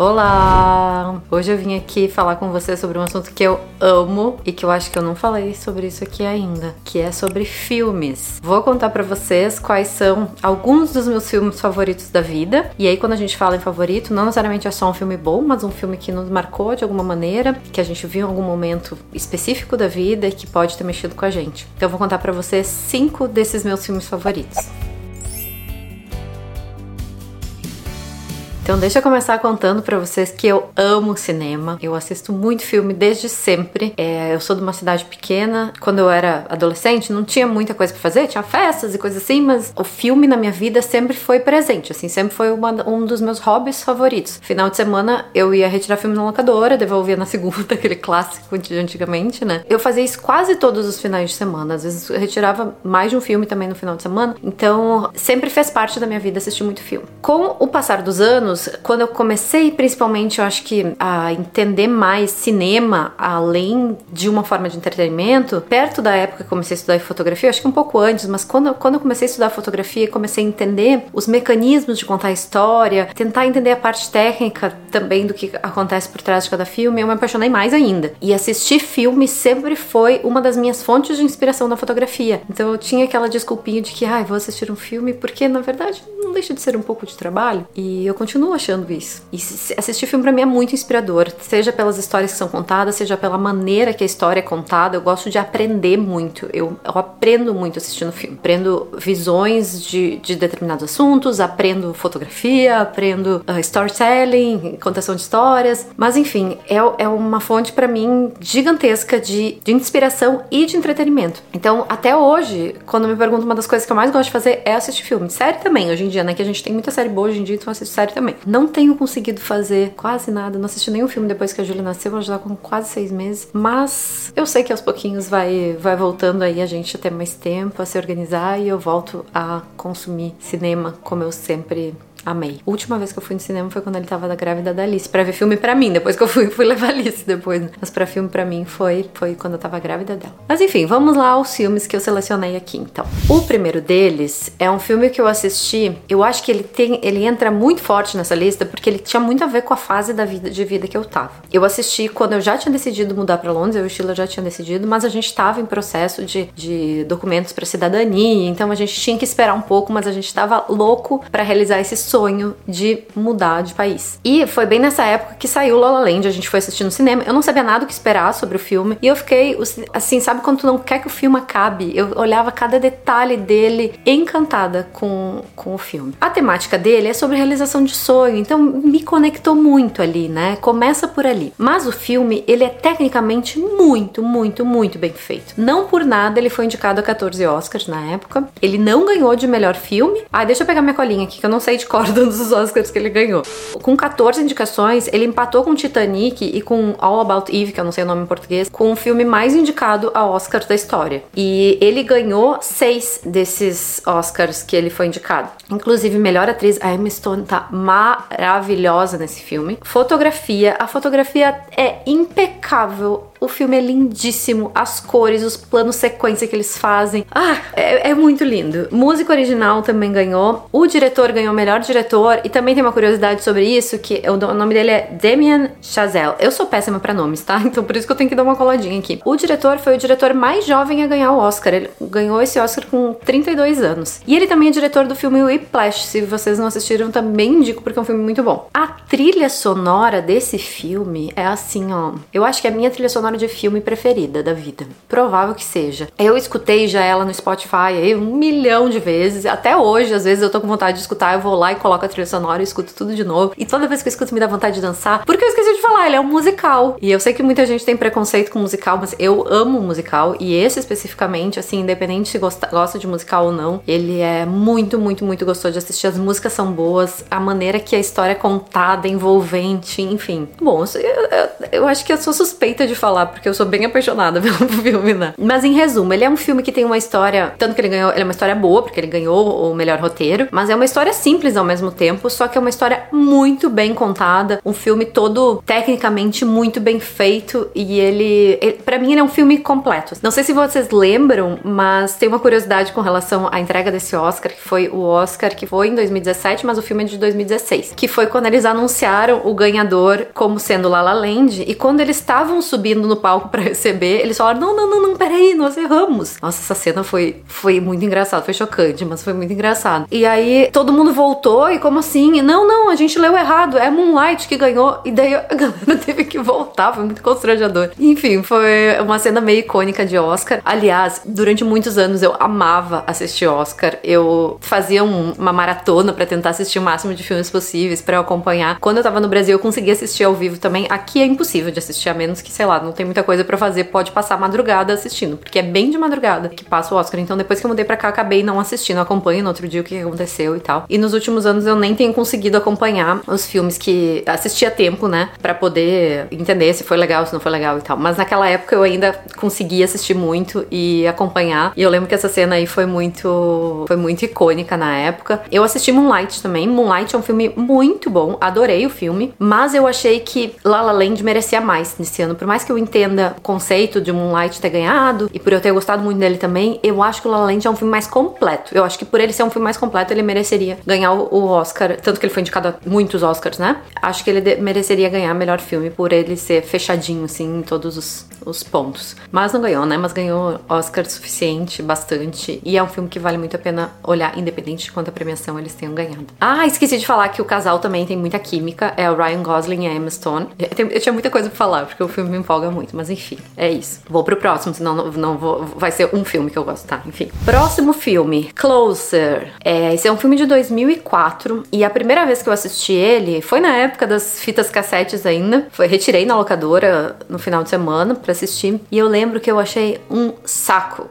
Olá! Hoje eu vim aqui falar com você sobre um assunto que eu amo e que eu acho que eu não falei sobre isso aqui ainda, que é sobre filmes. Vou contar para vocês quais são alguns dos meus filmes favoritos da vida. E aí quando a gente fala em favorito, não necessariamente é só um filme bom, mas um filme que nos marcou de alguma maneira, que a gente viu em algum momento específico da vida e que pode ter mexido com a gente. Então eu vou contar para vocês cinco desses meus filmes favoritos. Então deixa eu começar contando para vocês que eu amo cinema. Eu assisto muito filme desde sempre. É, eu sou de uma cidade pequena. Quando eu era adolescente, não tinha muita coisa para fazer, tinha festas e coisas assim, mas o filme na minha vida sempre foi presente, assim, sempre foi uma, um dos meus hobbies favoritos. Final de semana eu ia retirar filme na locadora, devolvia na segunda, aquele clássico de antigamente, né? Eu fazia isso quase todos os finais de semana. Às vezes retirava mais de um filme também no final de semana. Então sempre fez parte da minha vida assistir muito filme. Com o passar dos anos, anos, quando eu comecei, principalmente, eu acho que a entender mais cinema além de uma forma de entretenimento, perto da época que comecei a estudar fotografia, acho que um pouco antes, mas quando, quando eu comecei a estudar fotografia, comecei a entender os mecanismos de contar história, tentar entender a parte técnica também do que acontece por trás de cada filme, eu me apaixonei mais ainda. E assistir filme sempre foi uma das minhas fontes de inspiração na fotografia. Então eu tinha aquela desculpinha de que, ai, ah, vou assistir um filme porque na verdade não deixa de ser um pouco de trabalho. E eu continuo continuo achando isso. E assistir filme para mim é muito inspirador, seja pelas histórias que são contadas, seja pela maneira que a história é contada. Eu gosto de aprender muito. Eu, eu aprendo muito assistindo filme. Aprendo visões de, de determinados assuntos, aprendo fotografia, aprendo uh, storytelling, contação de histórias. Mas enfim, é, é uma fonte para mim gigantesca de, de inspiração e de entretenimento. Então, até hoje, quando me perguntam, uma das coisas que eu mais gosto de fazer é assistir filme. Série também, hoje em dia, né? Que a gente tem muita série boa hoje em dia, então eu assisto série também. Não tenho conseguido fazer quase nada, não assisti nenhum filme depois que a Júlia nasceu, ela já tá com quase seis meses. Mas eu sei que aos pouquinhos vai, vai voltando aí a gente a ter mais tempo, a se organizar e eu volto a consumir cinema como eu sempre Amei. A última vez que eu fui no cinema foi quando ele tava da grávida da Alice, pra ver filme pra mim. Depois que eu fui, fui levar Alice depois. Mas pra filme pra mim foi, foi quando eu tava grávida dela. Mas enfim, vamos lá aos filmes que eu selecionei aqui então. O primeiro deles é um filme que eu assisti. Eu acho que ele tem. Ele entra muito forte nessa lista porque ele tinha muito a ver com a fase da vida de vida que eu tava. Eu assisti quando eu já tinha decidido mudar pra Londres, eu e o Sheila já tinha decidido, mas a gente tava em processo de, de documentos pra cidadania, então a gente tinha que esperar um pouco, mas a gente tava louco para realizar esse sonho de mudar de país. E foi bem nessa época que saiu La La Land, a gente foi assistir no cinema. Eu não sabia nada o que esperar sobre o filme e eu fiquei assim, sabe quando tu não quer que o filme acabe? Eu olhava cada detalhe dele encantada com, com o filme. A temática dele é sobre realização de sonho, então me conectou muito ali, né? Começa por ali. Mas o filme, ele é tecnicamente muito, muito, muito bem feito. Não por nada ele foi indicado a 14 Oscars na época. Ele não ganhou de melhor filme. Ah, deixa eu pegar minha colinha aqui que eu não sei de cor todos os Oscars que ele ganhou. Com 14 indicações, ele empatou com Titanic e com All About Eve, que eu não sei o nome em português, com o filme mais indicado a Oscar da história. E ele ganhou seis desses Oscars que ele foi indicado. Inclusive, melhor atriz, a Emma Stone tá maravilhosa nesse filme. Fotografia, a fotografia é impecável o filme é lindíssimo, as cores, os planos sequência que eles fazem. Ah, é, é, muito lindo. Música original também ganhou. O diretor ganhou melhor diretor. E também tem uma curiosidade sobre isso: que o nome dele é Damien Chazelle. Eu sou péssima para nomes, tá? Então por isso que eu tenho que dar uma coladinha aqui. O diretor foi o diretor mais jovem a ganhar o Oscar. Ele ganhou esse Oscar com 32 anos. E ele também é diretor do filme Whiplash. Se vocês não assistiram, também indico porque é um filme muito bom. A trilha sonora desse filme é assim, ó. Eu acho que a minha trilha sonora sonora de filme preferida da vida. Provável que seja. Eu escutei já ela no Spotify um milhão de vezes. Até hoje, às vezes eu tô com vontade de escutar, eu vou lá e coloco a trilha sonora e escuto tudo de novo. E toda vez que eu escuto me dá vontade de dançar. Porque eu esqueci de falar, ele é um musical. E eu sei que muita gente tem preconceito com musical, mas eu amo musical. E esse especificamente, assim, independente se gosta, gosta de musical ou não, ele é muito, muito, muito gostoso de assistir. As músicas são boas, a maneira que a história é contada, envolvente, enfim. Bom, eu, eu, eu acho que eu sou suspeita de falar falar porque eu sou bem apaixonada pelo filme, né? Mas em resumo, ele é um filme que tem uma história, tanto que ele ganhou, ele é uma história boa, porque ele ganhou o melhor roteiro, mas é uma história simples ao mesmo tempo, só que é uma história muito bem contada, um filme todo tecnicamente muito bem feito e ele, ele para mim ele é um filme completo. Não sei se vocês lembram, mas tem uma curiosidade com relação à entrega desse Oscar, que foi o Oscar que foi em 2017, mas o filme é de 2016, que foi quando eles anunciaram o ganhador como sendo La La Land e quando eles estavam subindo no palco para receber, eles falaram: "Não, não, não, não, peraí, nós erramos". Nossa, essa cena foi foi muito engraçada, foi chocante, mas foi muito engraçado. E aí todo mundo voltou e como assim? Não, não, a gente leu errado, é Moonlight que ganhou. E daí a galera teve que voltar, foi muito constrangedor. Enfim, foi uma cena meio icônica de Oscar. Aliás, durante muitos anos eu amava assistir Oscar. Eu fazia um, uma maratona para tentar assistir o máximo de filmes possíveis para acompanhar. Quando eu tava no Brasil, eu conseguia assistir ao vivo também. Aqui é impossível de assistir, a menos que, sei lá, não tem muita coisa para fazer, pode passar madrugada assistindo, porque é bem de madrugada que passa o Oscar. Então, depois que eu mudei para cá, acabei não assistindo, acompanho no outro dia o que aconteceu e tal. E nos últimos anos eu nem tenho conseguido acompanhar os filmes que assisti a tempo, né, para poder entender se foi legal, se não foi legal e tal. Mas naquela época eu ainda conseguia assistir muito e acompanhar. E eu lembro que essa cena aí foi muito foi muito icônica na época. Eu assisti Moonlight também. Moonlight é um filme muito bom, adorei o filme, mas eu achei que La La Land merecia mais nesse ano. Por mais que eu entenda o conceito de Moonlight ter ganhado e por eu ter gostado muito dele também, eu acho que o La La Land é um filme mais completo. Eu acho que por ele ser um filme mais completo, ele mereceria ganhar o Oscar, tanto que ele foi indicado a muitos Oscars, né? Acho que ele mereceria ganhar melhor filme por ele ser fechadinho assim em todos os, os pontos. Mas não ganhou, né? Mas ganhou Oscar suficiente, bastante. E é um filme que vale muito a pena olhar, independente de quanta premiação eles tenham ganhado. Ah, esqueci de falar que o casal também tem muita química. É o Ryan Gosling e a Emma Stone. Eu tinha muita coisa pra falar, porque o filme me empolga muito. Mas enfim, é isso. Vou pro próximo, senão não, não vou. Vai ser um filme que eu gosto, tá? Enfim. Próximo filme, Closer. É, esse é um filme de 2004. E a primeira vez que eu assisti ele foi na época das fitas cassetes ainda. Foi, retirei na locadora no final de semana para assistir. E eu lembro que eu achei um saco.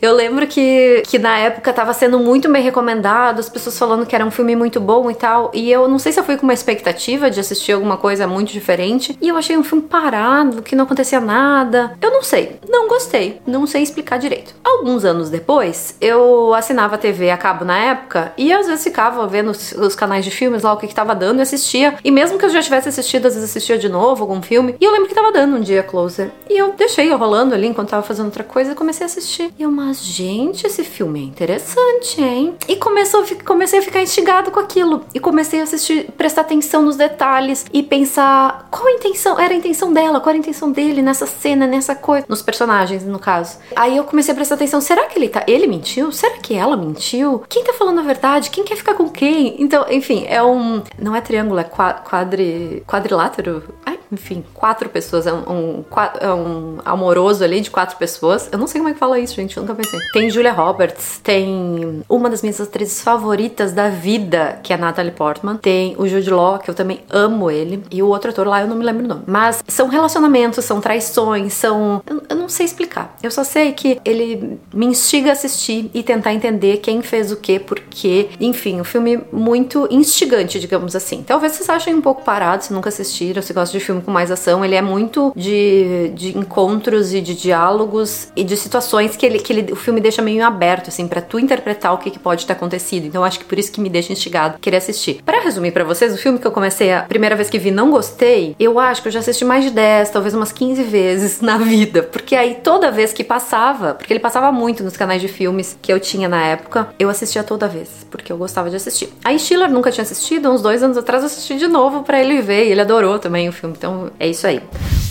eu lembro que, que na época tava sendo muito bem recomendado, as pessoas falando que era um filme muito bom e tal. E eu não sei se eu fui com uma expectativa de assistir alguma coisa muito diferente. E eu achei um filme parado, que não acontecia nada. Eu não sei, não gostei, não sei explicar direito. Alguns anos depois, eu assinava TV a cabo na época e às vezes ficava vendo os, os canais de filmes lá, o que, que tava dando e assistia. E mesmo que eu já tivesse assistido, às vezes assistia de novo algum filme. E eu lembro que tava dando um dia Closer. E eu deixei rolando ali enquanto tava fazendo outra coisa e comecei a assistir. E eu, mas gente, esse filme é interessante, hein? E começou, comecei a ficar instigado com aquilo. E comecei a assistir, prestar atenção nos detalhes e pensar qual a intenção, era a intenção dela, qual era a intenção dele nessa cena, nessa coisa, nos personagens, no caso. Aí eu comecei a prestar atenção, será que ele tá, ele mentiu? Será que ela mentiu? Quem tá falando a verdade? Quem quer ficar com quem? Então, enfim, é um, não é triângulo, é quadri, quadrilátero? Ai, enfim, quatro pessoas, é um, um, é um amoroso ali de quatro pessoas. Eu não sei como é que fala isso, gente, eu nunca pensei. Tem Julia Roberts, tem uma das minhas atrizes favoritas da vida, que é a Natalie Portman. Tem o Jude Law, que eu também amo ele. E o outro ator lá, eu não me lembro o nome. Mas são relacionamentos, são traições, são. Eu, não sei explicar. Eu só sei que ele me instiga a assistir e tentar entender quem fez o que, por quê. Enfim, um filme muito instigante, digamos assim. Talvez vocês achem um pouco parado se nunca assistiram, se gostam de filme com mais ação. Ele é muito de, de encontros e de diálogos e de situações que, ele, que ele, o filme deixa meio aberto, assim, para tu interpretar o que, que pode ter acontecido. Então acho que por isso que me deixa instigado querer assistir. Para resumir para vocês, o filme que eu comecei a primeira vez que vi não gostei, eu acho que eu já assisti mais de 10, talvez umas 15 vezes na vida. Porque aí toda vez que passava, porque ele passava muito nos canais de filmes que eu tinha na época, eu assistia toda vez, porque eu gostava de assistir. Aí Schiller nunca tinha assistido, uns dois anos atrás eu assisti de novo para ele ver, e ele adorou também o filme. Então é isso aí.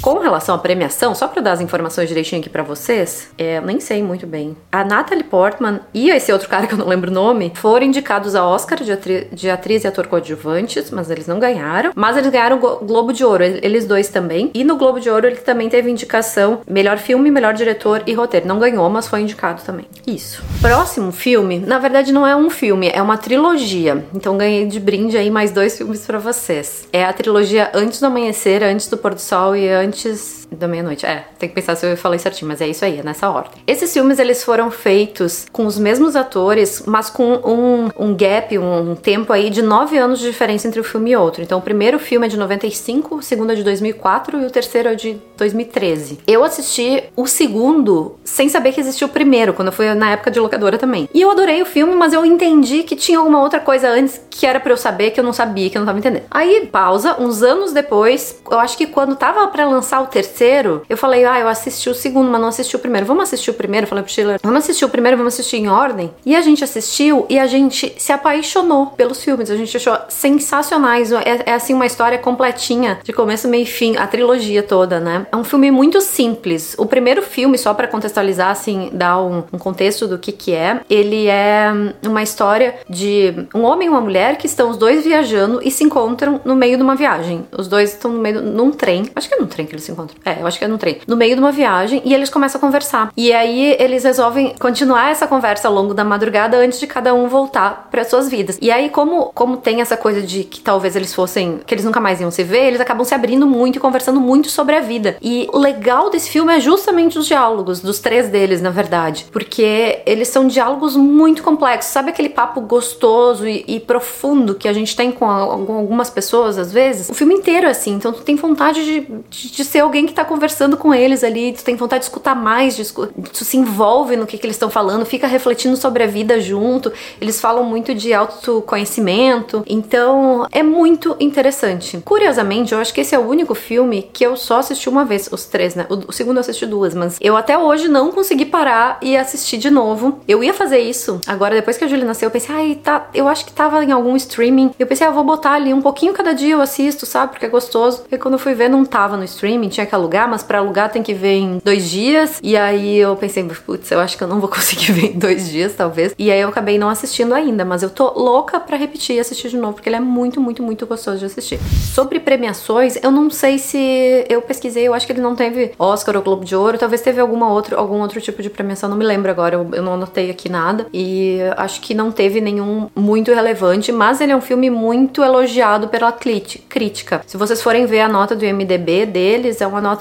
Com relação à premiação, só para dar as informações direitinho aqui para vocês, é, nem sei muito bem. A Natalie Portman e esse outro cara que eu não lembro o nome foram indicados a Oscar de, atri de atriz e ator coadjuvantes, mas eles não ganharam. Mas eles ganharam o Globo de Ouro, eles dois também. E no Globo de Ouro ele também teve indicação melhor filme, melhor diretor e roteiro. Não ganhou, mas foi indicado também. Isso. Próximo filme, na verdade não é um filme, é uma trilogia. Então ganhei de brinde aí mais dois filmes para vocês. É a trilogia Antes do Amanhecer, Antes do Pôr do Sol e antes da meia-noite. É, tem que pensar se eu falei certinho, mas é isso aí, é nessa ordem. Esses filmes eles foram feitos com os mesmos atores, mas com um, um gap, um, tempo aí de nove anos de diferença entre um filme e outro. Então o primeiro filme é de 95, o segundo é de 2004 e o terceiro é de 2013. Eu assisti o segundo sem saber que existia o primeiro, quando eu fui na época de locadora também. E eu adorei o filme, mas eu entendi que tinha alguma outra coisa antes que era para eu saber que eu não sabia, que eu não tava entendendo. Aí, pausa, uns anos depois, eu acho que quando tava para lançar o terceiro, eu falei, ah, eu assisti o segundo, mas não assisti o primeiro. Vamos assistir o primeiro? Eu falei pro Schiller, vamos assistir o primeiro, vamos assistir em ordem. E a gente assistiu e a gente se apaixonou pelos filmes. A gente achou sensacionais. É, é assim uma história completinha, de começo, meio e fim, a trilogia toda, né? É um filme muito simples. O primeiro filme, só para contextualizar, assim, dar um, um contexto do que que é, ele é uma história de um homem e uma mulher que estão os dois viajando e se encontram no meio de uma viagem. Os dois estão no meio, num trem. Acho que é num trem que eles se encontram. É, eu acho que é num trem. No meio de uma viagem e eles começam a conversar. E aí eles resolvem continuar essa conversa ao longo da madrugada antes de cada um voltar para suas vidas. E aí, como, como tem essa coisa de que talvez eles fossem, que eles nunca mais iam se ver, eles acabam se abrindo muito e conversando muito sobre a vida. E o legal desse filme é justamente os diálogos, dos três deles, na verdade. Porque eles são diálogos muito complexos. Sabe aquele papo gostoso e, e profundo que a gente tem com, a, com, algumas pessoas, às vezes? O filme inteiro é assim. Então tu tem vontade de, de, de, ser alguém que tá conversando com eles ali, tu tem vontade de escutar mais, de, tu se envolve no que, que eles estão falando, fica refletindo sobre a vida junto. Eles falam muito de autoconhecimento. Então é muito interessante. Curiosamente, eu acho que esse é o único filme que eu só assisti uma vez, os três, né? O, o segundo eu assisti duas, mas eu até hoje não consegui parar e assistir de novo. Eu ia fazer isso. Agora, depois que a Julie nasceu, eu pensei, ai, tá. Eu acho que tava em algum streaming. Eu pensei, ah, vou botar ali um pouquinho cada dia eu assisto, sabe? Porque é gostoso. E quando eu fui ver, não tava no streaming, tinha que alugar, mas para alugar tem que ver em dois dias. E aí eu pensei, putz, eu acho que eu não vou conseguir ver em dois dias, talvez. E aí eu acabei não assistindo ainda, mas eu tô louca pra repetir e assistir de novo, porque ele é muito, muito, muito gostoso de assistir. Sobre premiações, eu não sei se eu pesquisei, eu acho que ele não teve Oscar ou Globo de Ouro, talvez teve alguma outro, algum outro tipo de premiação, não me lembro agora, eu, eu não anotei aqui nada. E acho que não teve nenhum muito relevante, mas ele é um filme muito elogiado pela crítica. Se vocês forem ver a nota do IMDB deles, é uma nota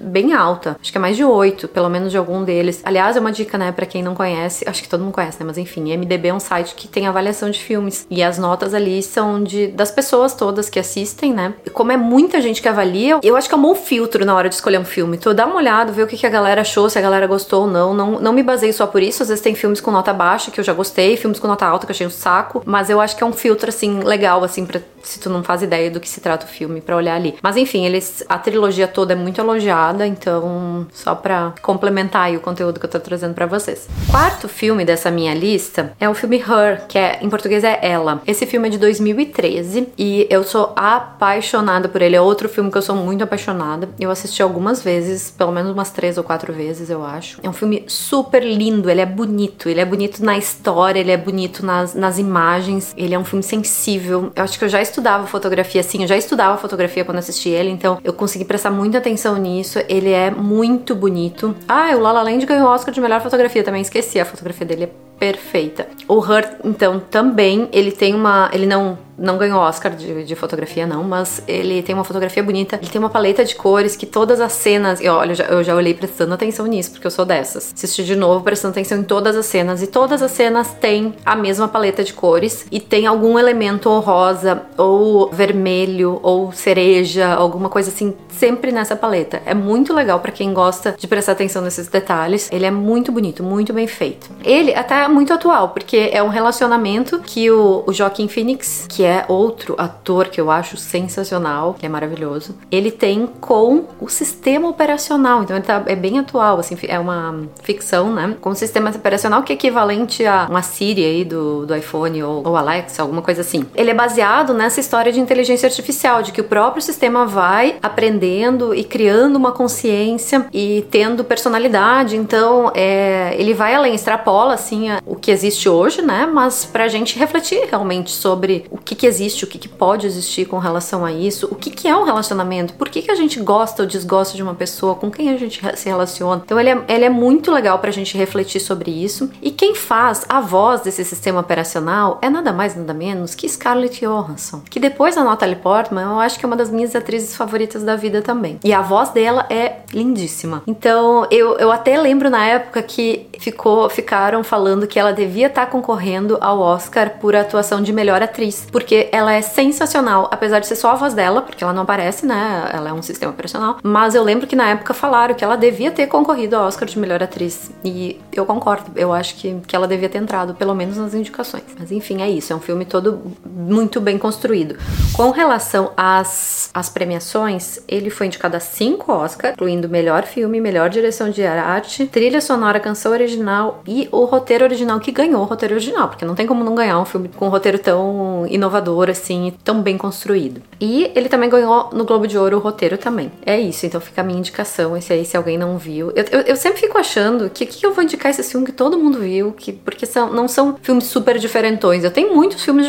bem alta. Acho que é mais de 8, pelo menos de algum deles. Aliás, é uma dica, né, para quem não conhece, acho que todo mundo conhece, né, mas enfim, IMDB é um site que tem avaliação de filmes e as notas ali são de das pessoas todas que assistem, né? E como é muita gente que avalia, eu acho que é um bom filtro na hora de escolher um filme. Tu dá uma olhada, vê o que, que a galera achou, se a galera gostou ou não. não. Não me baseio só por isso, às vezes tem filmes com nota baixa que eu já gostei, filmes com nota alta que eu achei um saco, mas eu acho que é um filtro assim legal assim para se tu não faz ideia do que se trata o filme para olhar ali. Mas enfim, eles a trilogia toda é muito elogiada, então só para complementar o conteúdo que eu tô trazendo para vocês. Quarto filme dessa minha lista é o filme Her, que é em português é Ela. Esse filme é de 2013 e eu sou apaixonada por ele. É outro filme que eu sou muito apaixonada. Eu assisti algumas vezes, pelo menos umas três ou quatro vezes, eu acho. É um filme super lindo, ele é bonito, ele é bonito na história, ele é bonito nas, nas imagens, ele é um filme sensível. Eu acho que eu já estudava fotografia assim, eu já estudava fotografia quando assisti ele, então eu consegui prestar muita atenção nisso. Ele é muito bonito. Ah, o La La Land ganhou o Oscar de melhor fotografia também, esqueci, a fotografia dele é perfeita. O Hurt, então, também, ele tem uma. Ele não não ganhou Oscar de, de, fotografia, não, mas ele tem uma fotografia bonita. Ele tem uma paleta de cores que todas as cenas. E olha, eu já, eu já olhei prestando atenção nisso, porque eu sou dessas. Assisti de novo prestando atenção em todas as cenas. E todas as cenas têm a mesma paleta de cores. E tem algum elemento ou rosa, ou vermelho, ou cereja, alguma coisa assim, sempre nessa paleta. É muito legal para quem gosta de prestar atenção nesses detalhes. Ele é muito bonito, muito bem feito. Ele até é muito atual, porque é um relacionamento que o, o Joaquim Phoenix, que é outro ator que eu acho sensacional, que é maravilhoso, ele tem com o sistema operacional. Então ele tá, é bem atual, assim, é uma ficção, né? Com o sistema operacional que é equivalente a uma Siri aí do, do iPhone ou, ou Alexa, alguma coisa assim. Ele é baseado nessa história de inteligência artificial, de que o próprio sistema vai aprendendo e criando uma consciência e tendo personalidade. Então, é, ele vai além, extrapola assim a, o que existe hoje, né? Mas pra gente refletir realmente sobre o que que, que existe, o que, que pode existir com relação a isso, o que, que é um relacionamento, por que, que a gente gosta ou desgosta de uma pessoa, com quem a gente se relaciona. Então ele é, ele é muito legal pra gente refletir sobre isso. E quem faz a voz desse sistema operacional é nada mais, nada menos que Scarlett Johansson, que depois da Natalie Portman, eu acho que é uma das minhas atrizes favoritas da vida também. E a voz dela é lindíssima. Então eu, eu até lembro na época que ficou, ficaram falando que ela devia estar tá concorrendo ao Oscar por atuação de melhor atriz, porque ela é sensacional, apesar de ser só a voz dela, porque ela não aparece, né? Ela é um sistema operacional. Mas eu lembro que na época falaram que ela devia ter concorrido ao Oscar de melhor atriz. E eu concordo, eu acho que, que ela devia ter entrado, pelo menos nas indicações. Mas enfim, é isso, é um filme todo muito bem construído. Com relação às, às premiações, ele foi indicado a cinco Oscars, incluindo melhor filme, melhor direção de arte, trilha sonora, canção original e o roteiro original que ganhou o roteiro original, porque não tem como não ganhar um filme com um roteiro tão inovador assim, tão bem construído. E ele também ganhou no Globo de Ouro o roteiro também. É isso, então fica a minha indicação, esse aí se alguém não viu. Eu, eu, eu sempre fico achando que que eu vou indicar esse filme que todo mundo viu, que porque são, não são filmes super diferentões. Eu tenho muitos filmes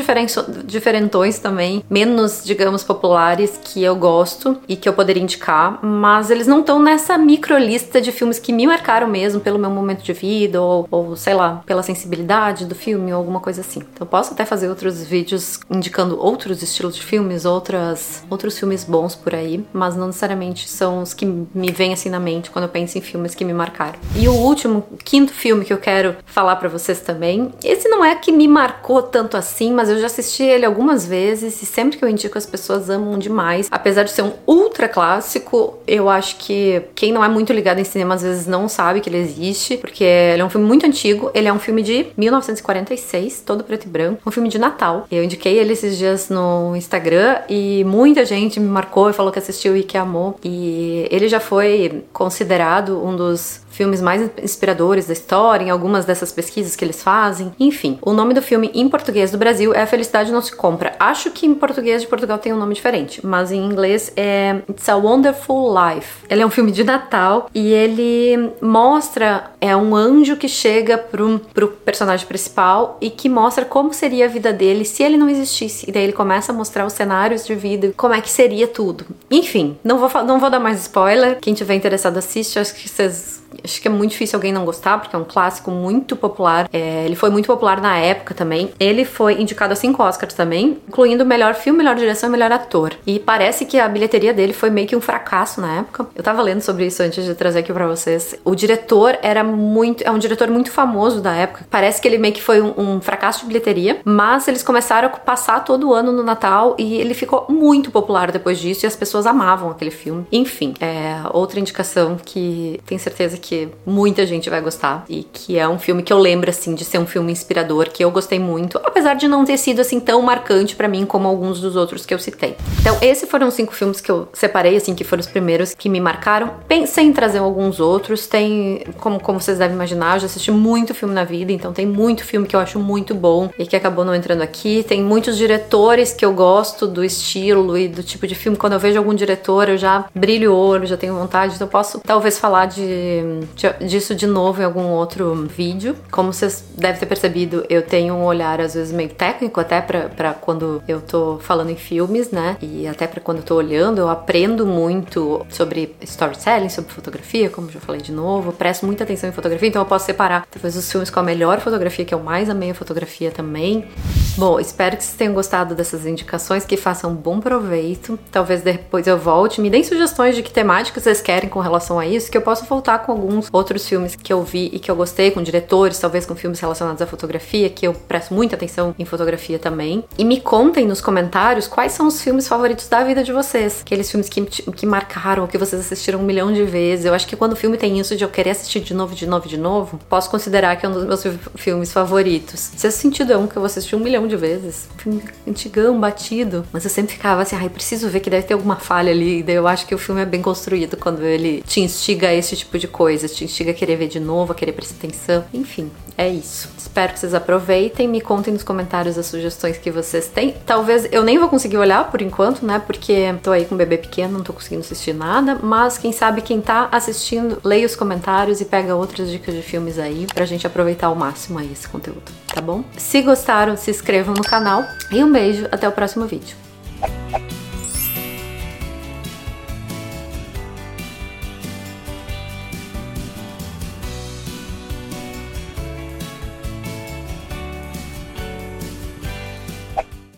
diferentões também, menos, digamos, populares que eu gosto e que eu poderia indicar, mas eles não estão nessa micro lista de filmes que me marcaram mesmo pelo meu momento de vida ou, ou sei lá, pela sensibilidade do filme ou alguma coisa assim. Então posso até fazer outros vídeos indicando outros estilos de filmes, outras, outros filmes bons por aí, mas não necessariamente são os que me vêm assim na mente quando eu penso em filmes que me marcaram. E o último, quinto filme que eu quero falar para vocês também, esse não é que me marcou tanto assim, mas eu já assisti ele algumas vezes e sempre que eu indico as pessoas amam demais. Apesar de ser um ultra clássico, eu acho que quem não é muito ligado em cinema às vezes não sabe que ele existe, porque ele é um filme muito antigo, ele é um filme de 1946, todo preto e branco, um filme de Natal. Eu indiquei ele esses dias no Instagram e muita gente me marcou e falou que assistiu e que amou. E ele já foi considerado um dos filmes mais inspiradores da história, em algumas dessas pesquisas que eles fazem. Enfim, o nome do filme em português do Brasil é A Felicidade Não Se Compra. Acho que em português de Portugal tem um nome diferente, mas em inglês é It's a Wonderful Life. Ele é um filme de Natal e ele mostra é um anjo que chega pro, pro personagem principal e que mostra como seria a vida dele se ele não existisse. E daí ele começa a mostrar os cenários de vida, como é que seria tudo. Enfim, não vou, não vou dar mais spoiler. Quem tiver interessado assiste, acho que vocês Acho que é muito difícil alguém não gostar, porque é um clássico muito popular. É, ele foi muito popular na época também. Ele foi indicado a cinco Oscars também, incluindo melhor filme, melhor direção e melhor ator. E parece que a bilheteria dele foi meio que um fracasso na época. Eu tava lendo sobre isso antes de trazer aqui para vocês. O diretor era muito. É um diretor muito famoso da época. Parece que ele meio que foi um, um fracasso de bilheteria, mas eles começaram a passar todo ano no Natal e ele ficou muito popular depois disso e as pessoas amavam aquele filme. Enfim, é outra indicação que tenho certeza que que muita gente vai gostar e que é um filme que eu lembro assim de ser um filme inspirador que eu gostei muito, apesar de não ter sido assim tão marcante para mim como alguns dos outros que eu citei. Então, esses foram os cinco filmes que eu separei assim que foram os primeiros que me marcaram. Pensei em trazer alguns outros, tem como como vocês devem imaginar, eu já assisti muito filme na vida, então tem muito filme que eu acho muito bom e que acabou não entrando aqui. Tem muitos diretores que eu gosto do estilo e do tipo de filme. Quando eu vejo algum diretor, eu já brilho o olho, já tenho vontade, então eu posso talvez falar de disso de novo em algum outro vídeo. Como vocês devem ter percebido, eu tenho um olhar às vezes meio técnico até para quando eu tô falando em filmes, né? E até para quando eu tô olhando, eu aprendo muito sobre storytelling, sobre fotografia, como já falei de novo. presto muita atenção em fotografia, então eu posso separar talvez os filmes com a melhor fotografia, que eu mais amei a fotografia também. Bom, espero que vocês tenham gostado dessas indicações, que façam bom proveito. Talvez depois eu volte, me deem sugestões de que temáticas vocês querem com relação a isso, que eu possa voltar com alguns outros filmes que eu vi e que eu gostei, com diretores, talvez com filmes relacionados à fotografia, que eu presto muita atenção em fotografia também. E me contem nos comentários quais são os filmes favoritos da vida de vocês. Aqueles filmes que, que marcaram, que vocês assistiram um milhão de vezes. Eu acho que quando o filme tem isso de eu querer assistir de novo, de novo, de novo, posso considerar que é um dos meus filmes favoritos. Sexto Sentido é um que eu assisti um milhão de vezes. Um filme antigão, batido. Mas eu sempre ficava assim, ai, preciso ver que deve ter alguma falha ali. Daí eu acho que o filme é bem construído quando ele te instiga a esse tipo de coisa, te instiga a querer ver de novo, a querer prestar atenção. Enfim, é isso. Espero que vocês aproveitem. Me contem nos comentários as sugestões que vocês têm. Talvez eu nem vou conseguir olhar por enquanto, né? Porque tô aí com um bebê pequeno, não tô conseguindo assistir nada. Mas quem sabe quem tá assistindo, leia os comentários e pega outras dicas de filmes aí pra gente aproveitar ao máximo aí esse conteúdo, tá bom? Se gostaram, se inscrevam no canal e um beijo, até o próximo vídeo.